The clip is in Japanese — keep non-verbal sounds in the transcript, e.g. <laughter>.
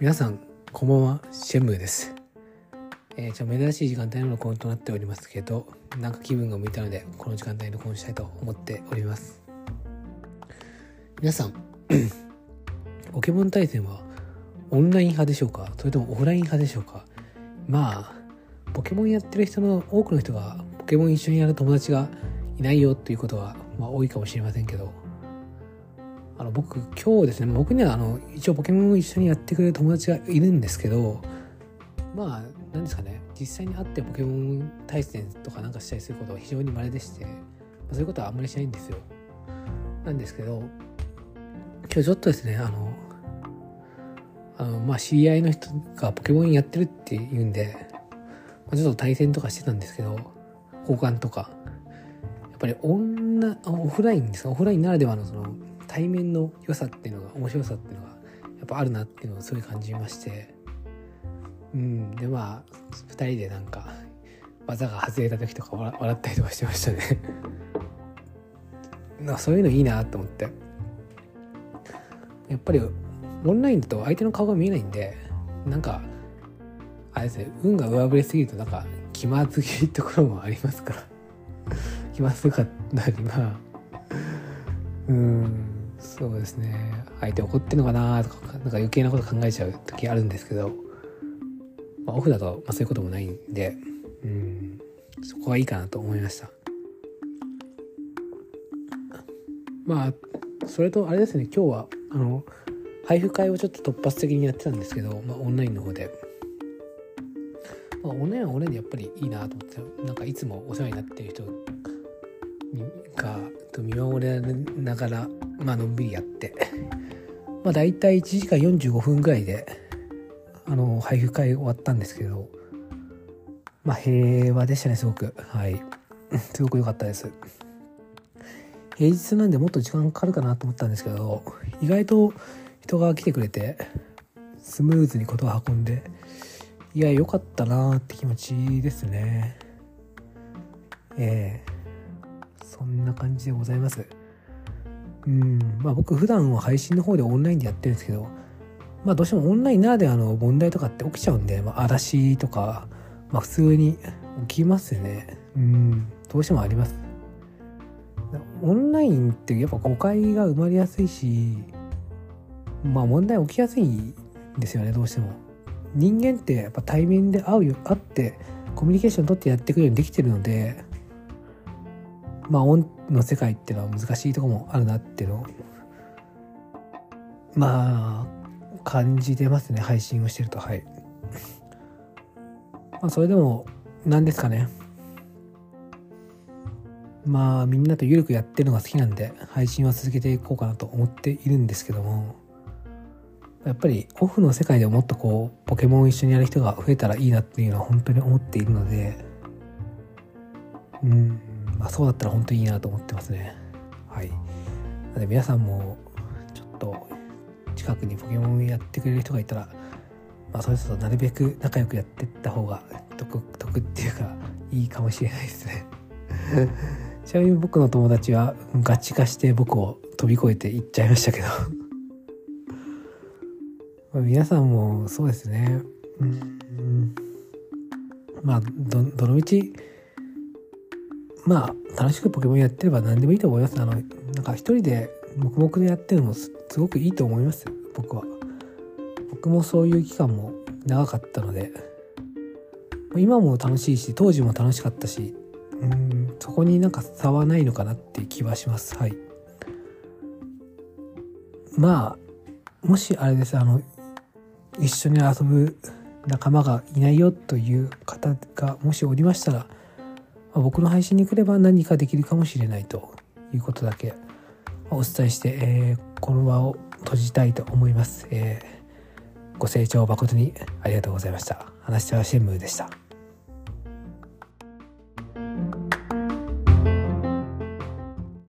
皆さんこんばんは。シェムです。えー、ちょ珍しい時間帯の録音となっておりますけどなんか気分が向いたのでこの時間帯に録音したいと思っております。皆さん <clears throat> ポケモン対戦はオンライン派でしょうか？それともオフライン派でしょうか？まあポケモンやってる人の多くの人がポケモン一緒にやる友達がいないよということは、まあ、多いかもしれませんけどあの僕今日ですね僕にはあの一応ポケモンを一緒にやってくれる友達がいるんですけどまあ何ですかね実際に会ってポケモン対戦とかなんかしたりすることは非常に稀でして、まあ、そういうことはあんまりしないんですよ。なんですけど今日ちょっとですねあのあのまあ知り合いの人がポケモンやってるっていうんで、まあ、ちょっと対戦とかしてたんですけど交換とか。やっぱりオンラオフラインですか？オフラインならではのその対面の良さっていうのが面白さっていうのがやっぱあるなっていうのをすごい感じまして。うんでまあ2人でなんか技が外れた時とか笑ったりとかしてましたね。<laughs> なそういうのいいなと思って。やっぱりオンラインだと相手の顔が見えないんでなんかあれですね運が上振れすぎるとなんか気まずいところもありますから。<laughs> 気まずかったりまあうん。そうですね。相手怒ってんのかな？とかなんか余計なこと考えちゃう時あるんですけど、まあ、オフだと、まあ、そういうこともないんで。うん。そこはいいかなと思いました。まあそれとあれですね。今日はあの配布会をちょっと突発的にやってたんですけど、まあ、オンラインの方で、まあ、オンラインはオンラインでやっぱりいいなと思ってなんかいつもお世話になってる人が見守れながらまあのんびりやって。<laughs> まあ大体1時間45分ぐらいであの配布会終わったんですけどまあ平和でしたねすごく。はい。<laughs> すごく良かったです。平日なんでもっと時間かかるかなと思ったんですけど意外と人が来てくれてスムーズに事を運んでいや良かったなって気持ちですね。ええ。ー、そんな感じでございます。うん。まあ僕普段は配信の方でオンラインでやってるんですけどまあどうしてもオンラインならではの問題とかって起きちゃうんで、まあ、嵐とか、まあ普通に起きますよね。うん。どうしてもあります。オンラインってやっぱ誤解が生まれやすいしまあ問題起きやすいんですよねどうしても。人間ってやっぱ対面で会うよ会ってコミュニケーション取ってやっていくようにできてるのでまあオンの世界っていうのは難しいとこもあるなっていうのをまあ感じてますね。配信をしてると。はい。まあそれでも何ですかね。まあみんなと緩くやってるのが好きなんで配信は続けていこうかなと思っているんですけどもやっぱりオフの世界でもっとこうポケモンを一緒にやる人が増えたらいいなっていうのは本当に思っているのでうん。まあそうだったら本当にいいなと思ってますね。はい。なので皆さんもちょっと近くにポケモンやってくれる人がいたらまあそれとなるべく仲良くやってった方が得得っていうかいいかもしれないですね。<laughs> ちなみに僕の友達はガチ化して僕を飛び越えて行っちゃいましたけど。<laughs> まあ皆さんもそうですね。うん。まあどどのみちまあ楽しくポケモンやってれば何でもいいと思います。あのなんか一人で黙々でやってるのもすごくいいと思います僕は。僕もそういう期間も長かったので。今も楽しいし当時も楽しかったしうんそこになんか差はないのかなっていう気はします。はい。まあもしあれですあの一緒に遊ぶ仲間がいないよという方がもしおりましたら、まあ、僕の配信に来れば何かできるかもしれないということだけお伝えして、えー、この場を閉じたいと思います、えー、ご清聴誠にありがとうございました。話しはシェンムーでした。